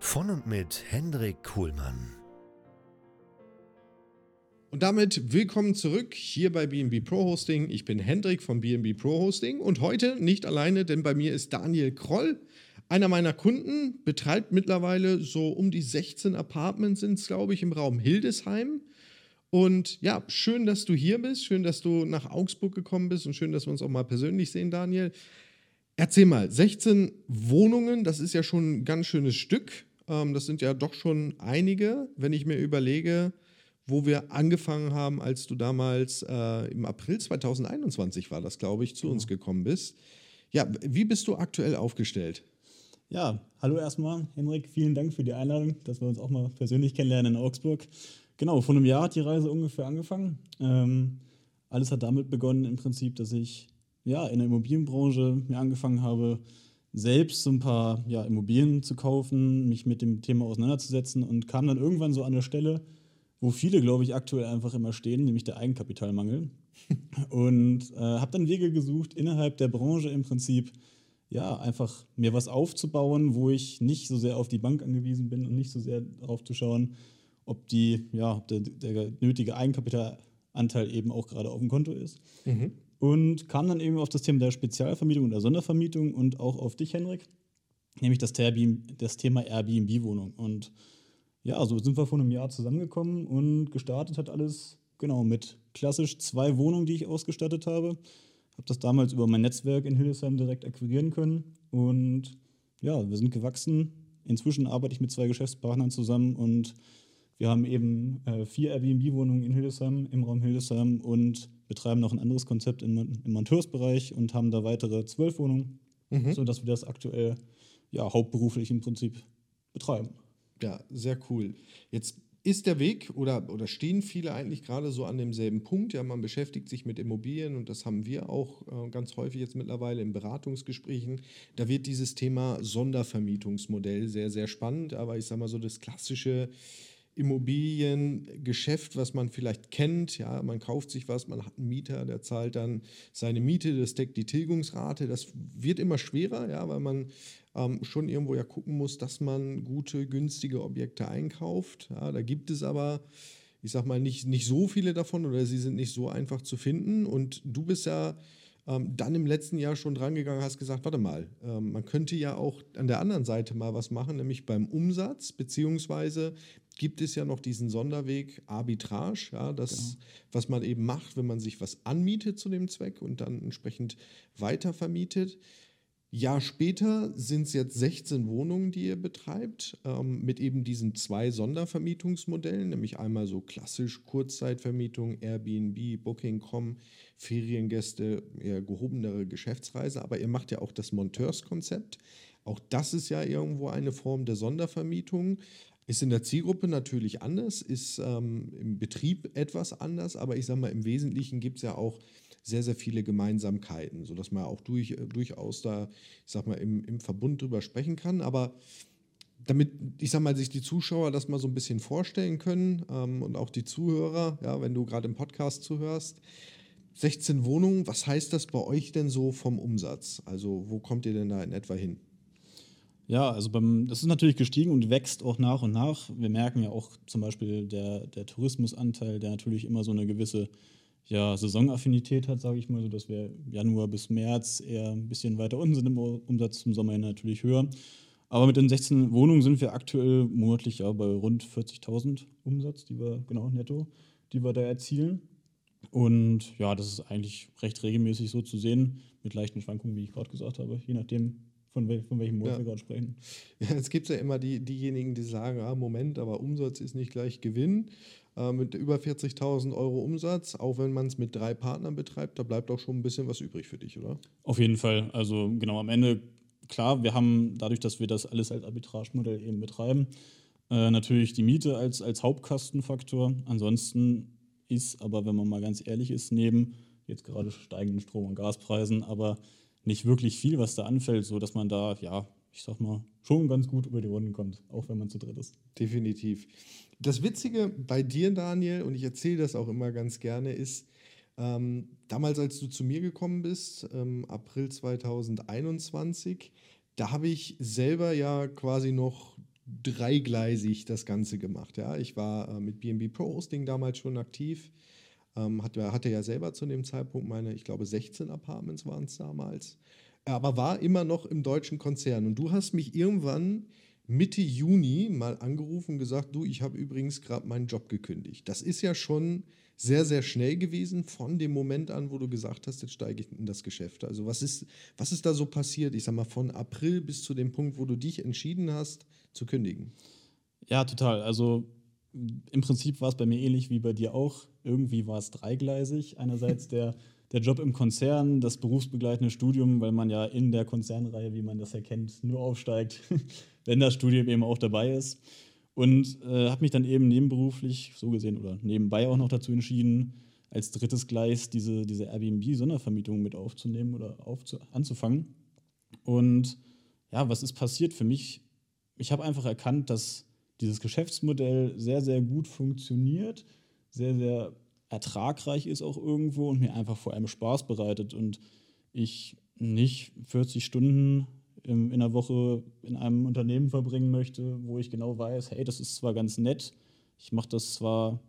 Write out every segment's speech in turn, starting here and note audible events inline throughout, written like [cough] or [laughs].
Von und mit Hendrik Kuhlmann. Und damit willkommen zurück hier bei BNB Pro Hosting. Ich bin Hendrik von BNB Pro Hosting und heute nicht alleine, denn bei mir ist Daniel Kroll. Einer meiner Kunden betreibt mittlerweile so um die 16 Apartments, sind es glaube ich, im Raum Hildesheim. Und ja, schön, dass du hier bist, schön, dass du nach Augsburg gekommen bist und schön, dass wir uns auch mal persönlich sehen, Daniel. Erzähl mal, 16 Wohnungen, das ist ja schon ein ganz schönes Stück. Ähm, das sind ja doch schon einige, wenn ich mir überlege, wo wir angefangen haben, als du damals äh, im April 2021 war das, glaube ich, zu uns gekommen bist. Ja, wie bist du aktuell aufgestellt? Ja, hallo erstmal, Henrik. Vielen Dank für die Einladung, dass wir uns auch mal persönlich kennenlernen in Augsburg. Genau, vor einem Jahr hat die Reise ungefähr angefangen. Ähm, alles hat damit begonnen, im Prinzip, dass ich ja, in der Immobilienbranche mir angefangen habe, selbst so ein paar ja, Immobilien zu kaufen, mich mit dem Thema auseinanderzusetzen und kam dann irgendwann so an der Stelle, wo viele, glaube ich, aktuell einfach immer stehen, nämlich der Eigenkapitalmangel. [laughs] und äh, habe dann Wege gesucht, innerhalb der Branche im Prinzip ja, einfach mir was aufzubauen, wo ich nicht so sehr auf die Bank angewiesen bin und nicht so sehr darauf zu schauen, ob die, ja, ob der, der nötige Eigenkapitalanteil eben auch gerade auf dem Konto ist. Mhm und kam dann eben auf das Thema der Spezialvermietung und der Sondervermietung und auch auf dich, Henrik, nämlich das, das Thema Airbnb-Wohnung. Und ja, so sind wir vor einem Jahr zusammengekommen und gestartet hat alles genau mit klassisch zwei Wohnungen, die ich ausgestattet habe. Habe das damals über mein Netzwerk in Hildesheim direkt akquirieren können und ja, wir sind gewachsen. Inzwischen arbeite ich mit zwei Geschäftspartnern zusammen und wir haben eben äh, vier Airbnb-Wohnungen in Hildesheim, im Raum Hildesheim und betreiben noch ein anderes Konzept im, im Monteursbereich und haben da weitere zwölf Wohnungen, mhm. sodass wir das aktuell ja, hauptberuflich im Prinzip betreiben. Ja, sehr cool. Jetzt ist der Weg oder, oder stehen viele eigentlich gerade so an demselben Punkt? Ja, man beschäftigt sich mit Immobilien und das haben wir auch äh, ganz häufig jetzt mittlerweile in Beratungsgesprächen. Da wird dieses Thema Sondervermietungsmodell sehr, sehr spannend, aber ich sage mal so das klassische Immobiliengeschäft, was man vielleicht kennt. Ja, man kauft sich was, man hat einen Mieter, der zahlt dann seine Miete, das deckt die Tilgungsrate. Das wird immer schwerer, ja, weil man ähm, schon irgendwo ja gucken muss, dass man gute, günstige Objekte einkauft. Ja, da gibt es aber, ich sag mal, nicht, nicht so viele davon oder sie sind nicht so einfach zu finden. Und du bist ja ähm, dann im letzten Jahr schon drangegangen, hast gesagt, warte mal, ähm, man könnte ja auch an der anderen Seite mal was machen, nämlich beim Umsatz, beziehungsweise gibt es ja noch diesen Sonderweg Arbitrage, ja, das, genau. was man eben macht, wenn man sich was anmietet zu dem Zweck und dann entsprechend weiter vermietet. Jahr später sind es jetzt 16 Wohnungen, die ihr betreibt, ähm, mit eben diesen zwei Sondervermietungsmodellen, nämlich einmal so klassisch Kurzzeitvermietung, Airbnb, Booking.com, Feriengäste, eher gehobenere Geschäftsreise, aber ihr macht ja auch das Monteurskonzept. Auch das ist ja irgendwo eine Form der Sondervermietung. Ist in der Zielgruppe natürlich anders, ist ähm, im Betrieb etwas anders, aber ich sage mal, im Wesentlichen gibt es ja auch sehr, sehr viele Gemeinsamkeiten, sodass man auch durch, äh, durchaus da, ich sag mal, im, im Verbund drüber sprechen kann. Aber damit, ich sag mal, sich die Zuschauer das mal so ein bisschen vorstellen können ähm, und auch die Zuhörer, ja, wenn du gerade im Podcast zuhörst, 16 Wohnungen, was heißt das bei euch denn so vom Umsatz? Also wo kommt ihr denn da in etwa hin? Ja, also beim, das ist natürlich gestiegen und wächst auch nach und nach. Wir merken ja auch zum Beispiel der, der Tourismusanteil, der natürlich immer so eine gewisse ja, Saisonaffinität hat, sage ich mal, so dass wir Januar bis März eher ein bisschen weiter unten sind im Umsatz, zum Sommer natürlich höher. Aber mit den 16 Wohnungen sind wir aktuell monatlich ja bei rund 40.000 Umsatz, die wir, genau, netto, die wir da erzielen. Und ja, das ist eigentlich recht regelmäßig so zu sehen, mit leichten Schwankungen, wie ich gerade gesagt habe, je nachdem, von, wel von welchem Monat ja. wir gerade sprechen. [laughs] Ja, es gibt ja immer die, diejenigen, die sagen, ah, Moment, aber Umsatz ist nicht gleich Gewinn. Äh, mit über 40.000 Euro Umsatz, auch wenn man es mit drei Partnern betreibt, da bleibt auch schon ein bisschen was übrig für dich, oder? Auf jeden Fall. Also genau am Ende, klar, wir haben dadurch, dass wir das alles als Arbitragemodell eben betreiben, äh, natürlich die Miete als, als Hauptkostenfaktor. Ansonsten ist aber, wenn man mal ganz ehrlich ist, neben jetzt gerade steigenden Strom- und Gaspreisen, aber nicht wirklich viel, was da anfällt, sodass man da, ja, ich sag mal, schon ganz gut über die Runden kommt, auch wenn man zu dritt ist. Definitiv. Das Witzige bei dir, Daniel, und ich erzähle das auch immer ganz gerne, ist, ähm, damals, als du zu mir gekommen bist, ähm, April 2021, da habe ich selber ja quasi noch dreigleisig das Ganze gemacht. Ja? Ich war äh, mit BNB Pro Hosting damals schon aktiv, ähm, hatte, hatte ja selber zu dem Zeitpunkt meine, ich glaube, 16 Apartments waren es damals, aber war immer noch im deutschen Konzern. Und du hast mich irgendwann Mitte Juni mal angerufen und gesagt, du, ich habe übrigens gerade meinen Job gekündigt. Das ist ja schon sehr, sehr schnell gewesen von dem Moment an, wo du gesagt hast, jetzt steige ich in das Geschäft. Also was ist, was ist da so passiert, ich sag mal, von April bis zu dem Punkt, wo du dich entschieden hast, zu kündigen? Ja, total. Also im Prinzip war es bei mir ähnlich wie bei dir auch. Irgendwie war es dreigleisig. Einerseits [laughs] der, der Job im Konzern, das berufsbegleitende Studium, weil man ja in der Konzernreihe, wie man das erkennt, nur aufsteigt, [laughs] wenn das Studium eben auch dabei ist. Und äh, habe mich dann eben nebenberuflich, so gesehen, oder nebenbei auch noch dazu entschieden, als drittes Gleis diese, diese Airbnb-Sondervermietung mit aufzunehmen oder aufzu anzufangen. Und ja, was ist passiert für mich? Ich habe einfach erkannt, dass dieses Geschäftsmodell sehr, sehr gut funktioniert, sehr, sehr ertragreich ist auch irgendwo und mir einfach vor allem Spaß bereitet und ich nicht 40 Stunden in, in der Woche in einem Unternehmen verbringen möchte, wo ich genau weiß, hey, das ist zwar ganz nett, ich mache das zwar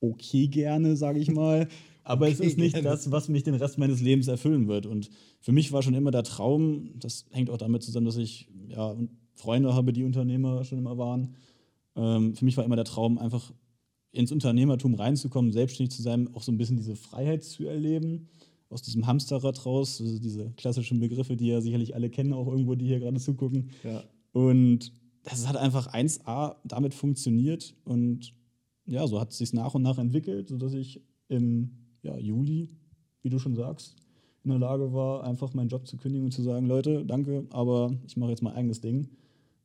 okay gerne, sage ich mal, [laughs] aber okay, es ist nicht gerne. das, was mich den Rest meines Lebens erfüllen wird. Und für mich war schon immer der Traum, das hängt auch damit zusammen, dass ich ja, Freunde habe, die Unternehmer schon immer waren. Ähm, für mich war immer der Traum, einfach ins Unternehmertum reinzukommen, selbstständig zu sein, auch so ein bisschen diese Freiheit zu erleben aus diesem Hamsterrad raus, also diese klassischen Begriffe, die ja sicherlich alle kennen, auch irgendwo, die hier gerade zugucken. Ja. Und das hat einfach 1A damit funktioniert und ja, so hat es sich nach und nach entwickelt, sodass ich im ja, Juli, wie du schon sagst, in der Lage war, einfach meinen Job zu kündigen und zu sagen, Leute, danke, aber ich mache jetzt mein eigenes Ding.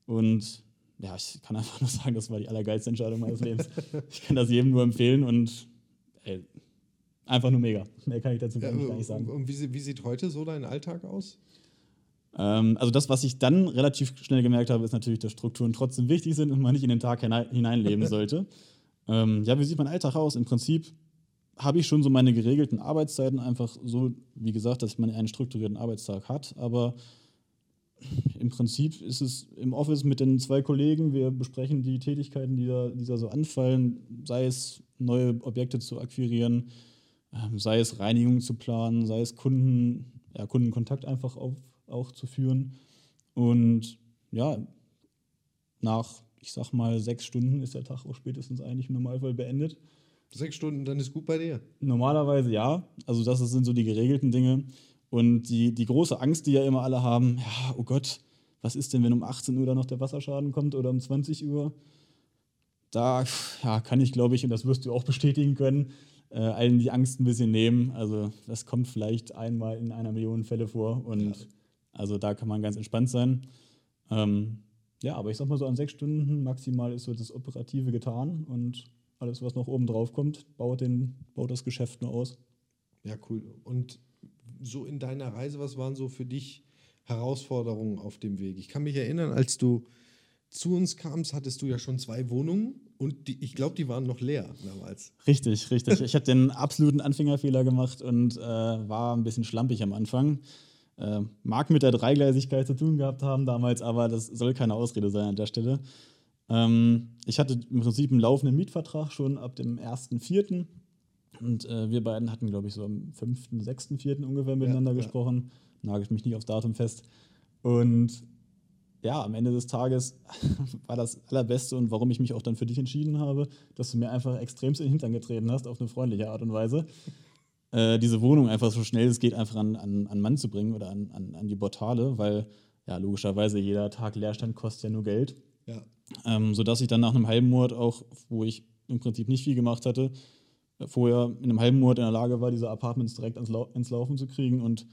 Und ja, ich kann einfach nur sagen, das war die allergeilste Entscheidung meines Lebens. ich kann das jedem nur empfehlen und ey, Einfach nur mega. Mehr kann ich dazu gar, nicht, gar nicht sagen. Und wie, wie, sieht heute so dein Alltag aus? Ähm, also das, was ich dann relativ schnell gemerkt habe, ist natürlich, dass Strukturen trotzdem wichtig sind und man nicht in den Tag hinein, hineinleben [laughs] sollte. ähm, ja, wie sieht mein Alltag aus? Im Prinzip habe ich schon so meine geregelten Arbeitszeiten einfach so, wie gesagt, dass man einen strukturierten Arbeitstag hat, aber im Prinzip ist es im Office mit den zwei Kollegen, wir besprechen die Tätigkeiten, die da, die da so anfallen, sei es neue Objekte zu akquirieren, ähm, sei es Reinigung zu planen, sei es Kunden, ja, Kundenkontakt einfach auf, auch zu führen. Und ja, nach, ich sag mal, sechs Stunden ist der Tag auch spätestens eigentlich im Normalfall beendet. Sechs Stunden, dann ist gut bei dir. Normalerweise ja. Also das sind so die geregelten Dinge. Und die, die große Angst, die ja immer alle haben, ja, oh Gott, was ist denn, wenn um 18 Uhr dann noch der Wasserschaden kommt oder um 20 Uhr? Da ja, kann ich, glaube ich, und das wirst du auch bestätigen können, äh, allen die Angst ein bisschen nehmen. Also das kommt vielleicht einmal in einer Million Fälle vor und ja. also da kann man ganz entspannt sein. Ähm, ja, aber ich sag mal so an sechs Stunden maximal ist so das Operative getan und alles, was noch oben drauf kommt, baut, den, baut das Geschäft nur aus. Ja, cool. Und so in deiner Reise, was waren so für dich Herausforderungen auf dem Weg? Ich kann mich erinnern, als du zu uns kamst, hattest du ja schon zwei Wohnungen und die, ich glaube, die waren noch leer damals. Richtig, richtig. Ich habe den absoluten Anfängerfehler gemacht und äh, war ein bisschen schlampig am Anfang. Äh, mag mit der Dreigleisigkeit zu tun gehabt haben damals, aber das soll keine Ausrede sein an der Stelle. Ähm, ich hatte im Prinzip einen laufenden Mietvertrag schon ab dem 1.4. Und äh, wir beiden hatten, glaube ich, so am 5., 6., 4. ungefähr miteinander ja, gesprochen. Ja. Nagel ich mich nicht aufs Datum fest. Und ja, am Ende des Tages [laughs] war das Allerbeste und warum ich mich auch dann für dich entschieden habe, dass du mir einfach extremst in den Hintern getreten hast, auf eine freundliche Art und Weise. [laughs] Äh, diese Wohnung einfach so schnell es geht einfach an, an, an Mann zu bringen oder an, an, an die Portale, weil ja logischerweise jeder Tag Leerstand kostet ja nur Geld. Ja. Ähm, sodass ich dann nach einem halben Monat auch, wo ich im Prinzip nicht viel gemacht hatte, vorher in einem halben Monat in der Lage war, diese Apartments direkt ans Lau ins Laufen zu kriegen. Und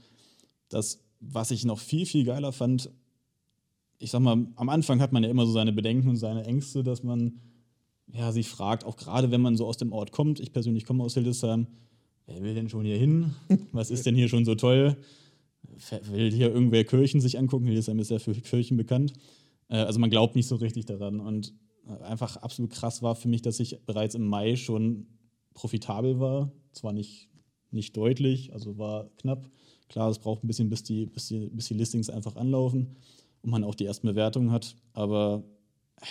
das, was ich noch viel, viel geiler fand, ich sag mal, am Anfang hat man ja immer so seine Bedenken und seine Ängste, dass man ja, sich fragt, auch gerade wenn man so aus dem Ort kommt, ich persönlich komme aus Hildesheim, wer will denn schon hier hin? Was ist denn hier schon so toll? Will hier irgendwer Kirchen sich angucken? Hildesheim ist ja für Kirchen bekannt. Äh, also man glaubt nicht so richtig daran. Und einfach absolut krass war für mich, dass ich bereits im Mai schon profitabel war. Zwar nicht, nicht deutlich, also war knapp. Klar, es braucht ein bisschen, bis die, bis, die, bis die Listings einfach anlaufen und man auch die ersten Bewertungen hat. Aber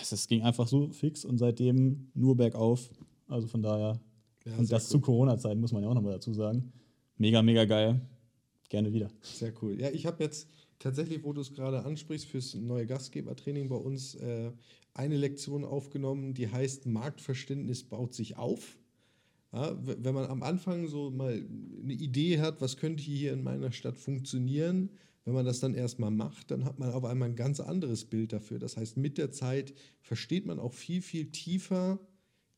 es, ging einfach so fix und seitdem nur bergauf. Also von daher, ja, und das cool. zu Corona-Zeiten muss man ja auch nochmal dazu sagen. Mega, mega geil. Gerne wieder. Sehr cool. Ja, ich habe jetzt tatsächlich, wo du es gerade ansprichst, fürs neue Gastgebertraining bei uns äh, eine Lektion aufgenommen, die heißt Marktverständnis baut sich auf. Ja, wenn man am Anfang so mal eine Idee hat, was könnte hier in meiner Stadt funktionieren, wenn man das dann erstmal macht, dann hat man auf einmal ein ganz anderes Bild dafür. Das heißt, mit der Zeit versteht man auch viel, viel tiefer,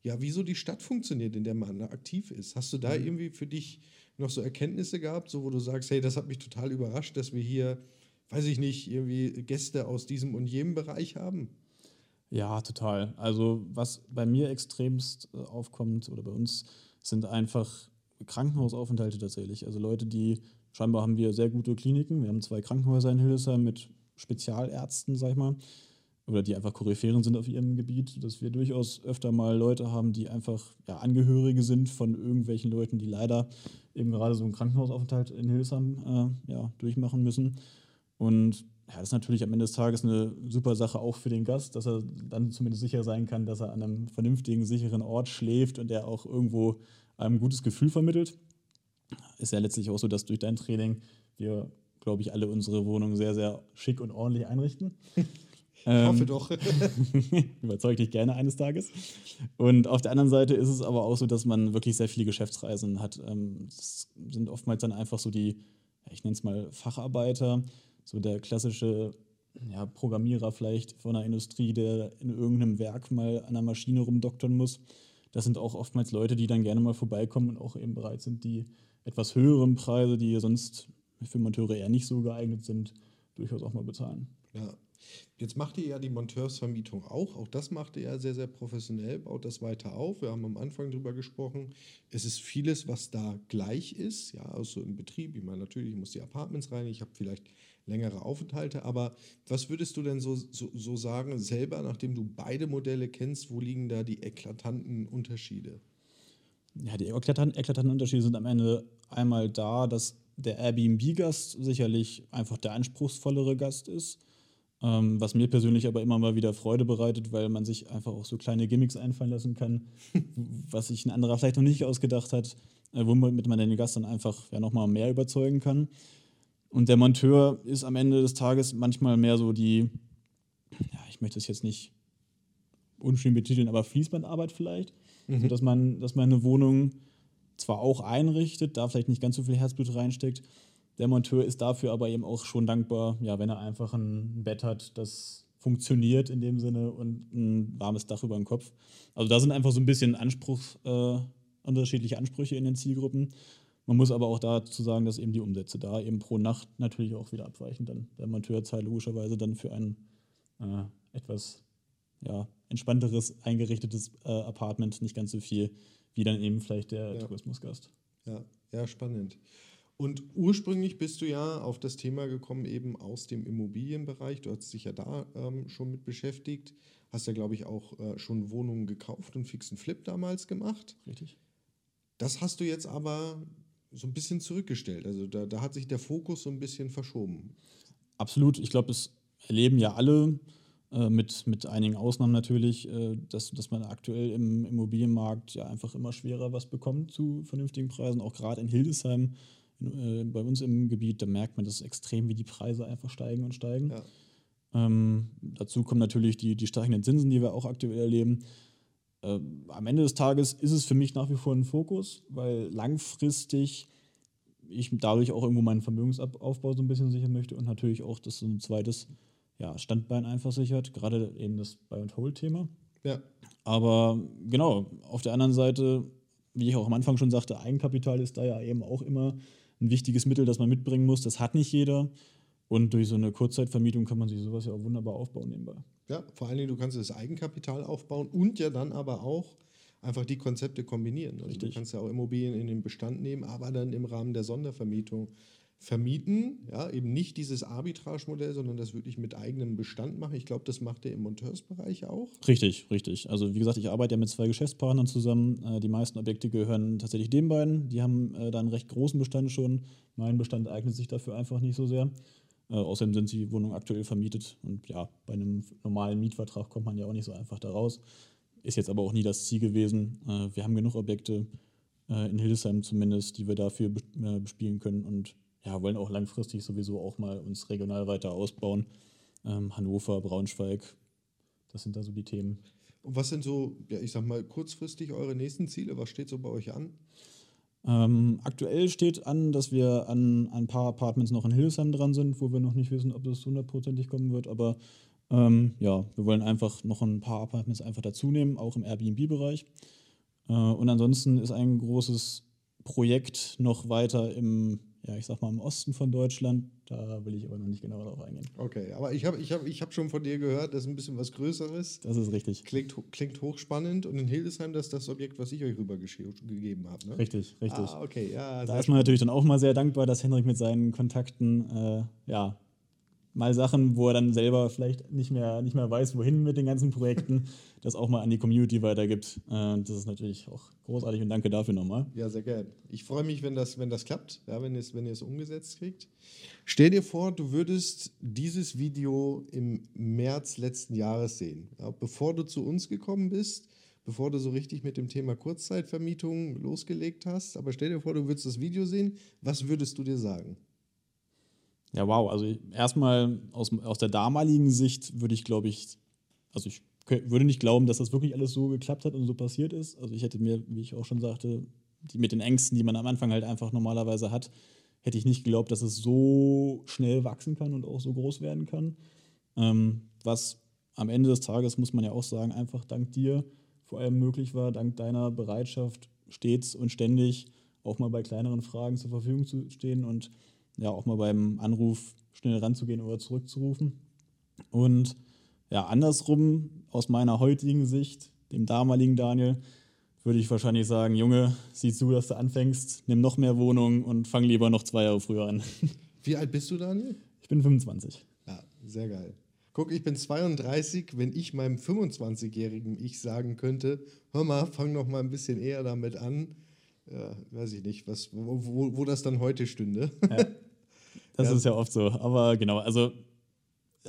ja, wieso die Stadt funktioniert, in der man aktiv ist. Hast du da mhm. irgendwie für dich noch so Erkenntnisse gehabt, so wo du sagst, hey, das hat mich total überrascht, dass wir hier, weiß ich nicht, irgendwie Gäste aus diesem und jenem Bereich haben? Ja, total. Also was bei mir extremst äh, aufkommt oder bei uns sind einfach Krankenhausaufenthalte tatsächlich. Also Leute, die scheinbar haben wir sehr gute Kliniken. Wir haben zwei Krankenhäuser in Hildesheim mit Spezialärzten, sag ich mal, oder die einfach Koryphären sind auf ihrem Gebiet, dass wir durchaus öfter mal Leute haben, die einfach ja, Angehörige sind von irgendwelchen Leuten, die leider eben gerade so einen Krankenhausaufenthalt in Hildesheim äh, ja, durchmachen müssen. Und ja, das ist natürlich am Ende des Tages eine super Sache auch für den Gast, dass er dann zumindest sicher sein kann, dass er an einem vernünftigen, sicheren Ort schläft und der auch irgendwo ein gutes Gefühl vermittelt. Ist ja letztlich auch so, dass durch dein Training wir, glaube ich, alle unsere Wohnungen sehr, sehr schick und ordentlich einrichten. [laughs] Ich hoffe ähm, doch. [laughs] überzeug dich gerne eines Tages. Und auf der anderen Seite ist es aber auch so, dass man wirklich sehr viele Geschäftsreisen hat. Ähm, das sind oftmals dann einfach so die, ich nenne es mal Facharbeiter, so der klassische ja, Programmierer vielleicht von einer Industrie, der in irgendeinem Werk mal an der Maschine rumdoktern muss. Das sind auch oftmals Leute, die dann gerne mal vorbeikommen und auch eben bereit sind, die etwas höheren Preise, die sonst für Monteure eher nicht so geeignet sind, durchaus auch mal bezahlen. Ja, Jetzt macht ihr ja die Monteursvermietung auch. Auch das macht ihr ja sehr, sehr professionell, baut das weiter auf. Wir haben am Anfang darüber gesprochen. Es ist vieles, was da gleich ist. Ja, also im Betrieb. Ich meine, natürlich, ich muss die Apartments rein, ich habe vielleicht längere Aufenthalte. Aber was würdest du denn so, so, so sagen, selber, nachdem du beide Modelle kennst, wo liegen da die eklatanten Unterschiede? Ja, die eklatanten, eklatanten Unterschiede sind am Ende einmal da, dass der Airbnb-Gast sicherlich einfach der anspruchsvollere Gast ist ähm, was mir persönlich aber immer mal wieder Freude bereitet, weil man sich einfach auch so kleine Gimmicks einfallen lassen kann, [laughs] was sich ein anderer vielleicht noch nicht ausgedacht hat, äh, womit man den Gast dann einfach ja nochmal mehr überzeugen kann. Und der Monteur ist am Ende des Tages manchmal mehr so die, ja, ich möchte es jetzt nicht unschön betiteln, aber Fließbandarbeit vielleicht. Mhm. So, dass man, dass man eine Wohnung zwar auch einrichtet, da vielleicht nicht ganz so viel Herzblut reinsteckt, der Monteur ist dafür aber eben auch schon dankbar, ja, wenn er einfach ein Bett hat, das funktioniert in dem Sinne und ein warmes Dach über dem Kopf. Also da sind einfach so ein bisschen Anspruch, äh, unterschiedliche Ansprüche in den Zielgruppen. Man muss aber auch dazu sagen, dass eben die Umsätze da eben pro Nacht natürlich auch wieder abweichen. Dann der Monteur zahlt logischerweise dann für ein äh, etwas ja, entspannteres, eingerichtetes äh, Apartment nicht ganz so viel wie dann eben vielleicht der ja. Tourismusgast. Ja, ja, spannend. Und ursprünglich bist du ja auf das Thema gekommen, eben aus dem Immobilienbereich. Du hast dich ja da ähm, schon mit beschäftigt. Hast ja, glaube ich, auch äh, schon Wohnungen gekauft und fixen Flip damals gemacht. Richtig. Das hast du jetzt aber so ein bisschen zurückgestellt. Also da, da hat sich der Fokus so ein bisschen verschoben. Absolut. Ich glaube, das erleben ja alle, äh, mit, mit einigen Ausnahmen natürlich, äh, dass, dass man aktuell im Immobilienmarkt ja einfach immer schwerer was bekommt zu vernünftigen Preisen. Auch gerade in Hildesheim äh, bei uns im Gebiet, da merkt man das extrem, wie die Preise einfach steigen und steigen. Ja. Ähm, dazu kommen natürlich die, die steigenden Zinsen, die wir auch aktuell erleben. Äh, am Ende des Tages ist es für mich nach wie vor ein Fokus, weil langfristig ich dadurch auch irgendwo meinen Vermögensaufbau so ein bisschen sichern möchte und natürlich auch das so ein zweites ja, Standbein einfach sichert, gerade eben das Buy-and-Hold-Thema. Ja. Aber genau, auf der anderen Seite, wie ich auch am Anfang schon sagte, Eigenkapital ist da ja eben auch immer ein wichtiges Mittel, das man mitbringen muss. Das hat nicht jeder. Und durch so eine Kurzzeitvermietung kann man sich sowas ja auch wunderbar aufbauen nebenbei. Ja, vor allen Dingen, du kannst das Eigenkapital aufbauen und ja dann aber auch einfach die Konzepte kombinieren. Also Richtig. Du kannst ja auch Immobilien in den Bestand nehmen, aber dann im Rahmen der Sondervermietung vermieten. Ja, eben nicht dieses Arbitrage-Modell, sondern das wirklich mit eigenem Bestand machen. Ich glaube, das macht ihr im Monteursbereich auch. Richtig, richtig. Also wie gesagt, ich arbeite ja mit zwei Geschäftspartnern zusammen. Äh, die meisten Objekte gehören tatsächlich den beiden. Die haben äh, da einen recht großen Bestand schon. Mein Bestand eignet sich dafür einfach nicht so sehr. Äh, außerdem sind die Wohnungen aktuell vermietet. Und ja, bei einem normalen Mietvertrag kommt man ja auch nicht so einfach da raus. Ist jetzt aber auch nie das Ziel gewesen. Äh, wir haben genug Objekte, äh, in Hildesheim zumindest, die wir dafür äh, bespielen können und ja, wollen auch langfristig sowieso auch mal uns regional weiter ausbauen. Ähm, Hannover, Braunschweig, das sind da so die Themen. Und was sind so, ja, ich sag mal, kurzfristig eure nächsten Ziele? Was steht so bei euch an? Ähm, aktuell steht an, dass wir an, ein paar Apartments noch in Hildesheim dran sind, wo wir noch nicht wissen, ob das hundertprozentig kommen wird. Aber ähm, ja, wir wollen einfach noch ein paar Apartments einfach dazu nehmen, auch im Airbnb-Bereich. Äh, und ansonsten ist ein großes Projekt noch weiter im ja, ich sag mal im Osten von Deutschland. Da will ich aber noch nicht genau darauf eingehen. Okay, aber ich habe ich hab, ich hab schon von dir gehört, das ist ein bisschen was Größeres. Das ist richtig. Klingt, klingt hochspannend und in Hildesheim, das ist das Objekt, was ich euch rübergegeben habe. Ne? Richtig, richtig. Ah, okay, ja. Da ist man natürlich dann auch mal sehr dankbar, dass Henrik mit seinen Kontakten äh, ja, mal Sachen, wo er dann selber vielleicht nicht mehr, nicht mehr weiß, wohin mit den ganzen Projekten, [laughs] das auch mal an die Community weitergibt. Äh, das ist natürlich auch großartig und danke dafür nochmal. Ja, sehr gerne. Ich freue mich, wenn das, wenn das klappt, ja, wenn, wenn ihr es umgesetzt kriegt. Stell dir vor, du würdest dieses Video im März letzten Jahres sehen, ja, bevor du zu uns gekommen bist bevor du so richtig mit dem Thema Kurzzeitvermietung losgelegt hast. Aber stell dir vor, du würdest das Video sehen. Was würdest du dir sagen? Ja, wow. Also erstmal aus, aus der damaligen Sicht würde ich, glaube ich, also ich würde nicht glauben, dass das wirklich alles so geklappt hat und so passiert ist. Also ich hätte mir, wie ich auch schon sagte, die, mit den Ängsten, die man am Anfang halt einfach normalerweise hat, hätte ich nicht geglaubt, dass es so schnell wachsen kann und auch so groß werden kann. Ähm, was am Ende des Tages, muss man ja auch sagen, einfach dank dir vor allem möglich war, dank deiner Bereitschaft, stets und ständig auch mal bei kleineren Fragen zur Verfügung zu stehen und ja auch mal beim Anruf schnell ranzugehen oder zurückzurufen. Und ja, andersrum, aus meiner heutigen Sicht, dem damaligen Daniel, würde ich wahrscheinlich sagen, Junge, sieh zu, dass du anfängst, nimm noch mehr Wohnungen und fang lieber noch zwei Jahre früher an. [laughs] Wie alt bist du, Daniel? Ich bin 25. Ja, sehr geil. Guck, ich bin 32. Wenn ich meinem 25-jährigen Ich sagen könnte, hör mal, fang noch mal ein bisschen eher damit an, ja, weiß ich nicht, was, wo, wo, wo das dann heute stünde. Ja. [laughs] Das ja. ist ja oft so. Aber genau, also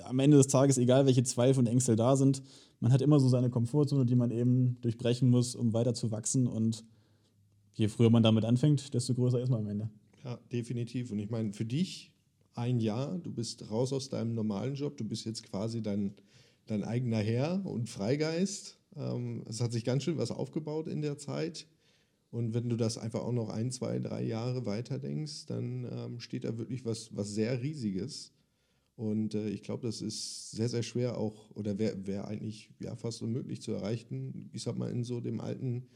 am Ende des Tages, egal welche Zweifel und Ängste da sind, man hat immer so seine Komfortzone, die man eben durchbrechen muss, um weiter zu wachsen. Und je früher man damit anfängt, desto größer ist man am Ende. Ja, definitiv. Und ich meine, für dich ein Jahr, du bist raus aus deinem normalen Job, du bist jetzt quasi dein, dein eigener Herr und Freigeist. Ähm, es hat sich ganz schön was aufgebaut in der Zeit. Und wenn du das einfach auch noch ein, zwei, drei Jahre weiter denkst, dann ähm, steht da wirklich was, was sehr Riesiges. Und äh, ich glaube, das ist sehr, sehr schwer auch, oder wäre wär eigentlich ja, fast unmöglich zu erreichen, ich sag mal, in so dem alten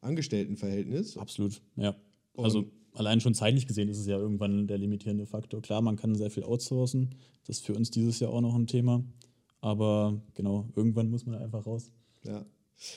Angestelltenverhältnis. Absolut, ja. Also Und allein schon zeitlich gesehen ist es ja irgendwann der limitierende Faktor. Klar, man kann sehr viel outsourcen. Das ist für uns dieses Jahr auch noch ein Thema. Aber genau, irgendwann muss man einfach raus. Ja.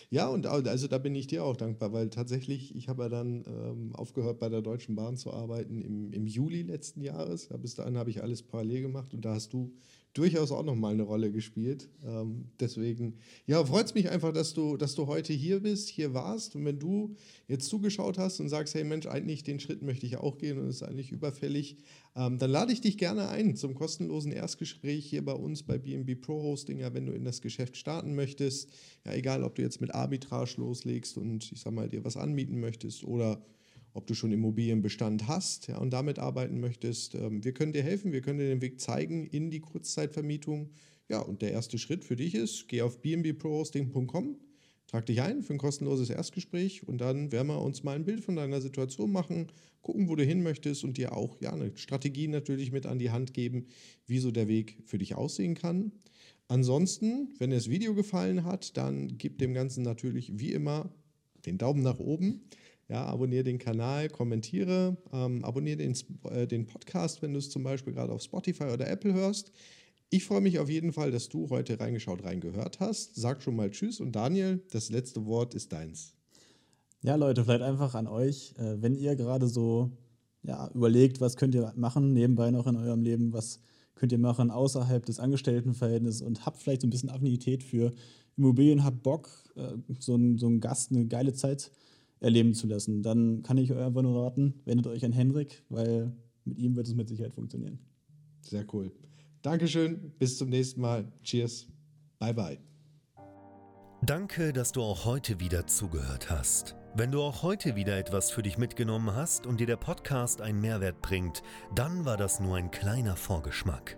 Ja, und also da bin ich dir auch dankbar, weil tatsächlich, ich habe ja dann ähm, aufgehört, bei der Deutschen Bahn zu arbeiten im, im Juli letzten Jahres. Ja, bis dahin habe ich alles parallel gemacht und da hast du durchaus auch nochmal eine Rolle gespielt. Ähm, deswegen, ja, freut es mich einfach, dass du, dass du heute hier bist, hier warst. Und wenn du jetzt zugeschaut hast und sagst, hey Mensch, eigentlich den Schritt möchte ich auch gehen und ist eigentlich überfällig, ähm, dann lade ich dich gerne ein zum kostenlosen Erstgespräch hier bei uns bei BNB Pro Hosting, ja, wenn du in das Geschäft starten möchtest. Ja, egal, ob du jetzt mit Arbitrage loslegst und ich sag mal, dir was anmieten möchtest oder ob du schon Immobilienbestand hast ja, und damit arbeiten möchtest. Ähm, wir können dir helfen, wir können dir den Weg zeigen in die Kurzzeitvermietung. Ja, und der erste Schritt für dich ist, geh auf bnbprohosting.com, trag dich ein für ein kostenloses Erstgespräch und dann werden wir uns mal ein Bild von deiner Situation machen, gucken, wo du hin möchtest und dir auch ja, eine Strategie natürlich mit an die Hand geben, wie so der Weg für dich aussehen kann. Ansonsten, wenn dir das Video gefallen hat, dann gib dem Ganzen natürlich wie immer den Daumen nach oben. Ja, abonniere den Kanal, kommentiere, ähm, abonniere den, äh, den Podcast, wenn du es zum Beispiel gerade auf Spotify oder Apple hörst. Ich freue mich auf jeden Fall, dass du heute reingeschaut, reingehört hast. Sag schon mal Tschüss und Daniel, das letzte Wort ist deins. Ja, Leute, vielleicht einfach an euch, äh, wenn ihr gerade so ja, überlegt, was könnt ihr machen, nebenbei noch in eurem Leben, was könnt ihr machen außerhalb des Angestelltenverhältnisses und habt vielleicht so ein bisschen Affinität für Immobilien, habt Bock, äh, so einen so Gast eine geile Zeit erleben zu lassen, dann kann ich euch einfach nur raten, wendet euch an Henrik, weil mit ihm wird es mit Sicherheit funktionieren. Sehr cool. Dankeschön, bis zum nächsten Mal. Cheers. Bye bye. Danke, dass du auch heute wieder zugehört hast. Wenn du auch heute wieder etwas für dich mitgenommen hast und dir der Podcast einen Mehrwert bringt, dann war das nur ein kleiner Vorgeschmack.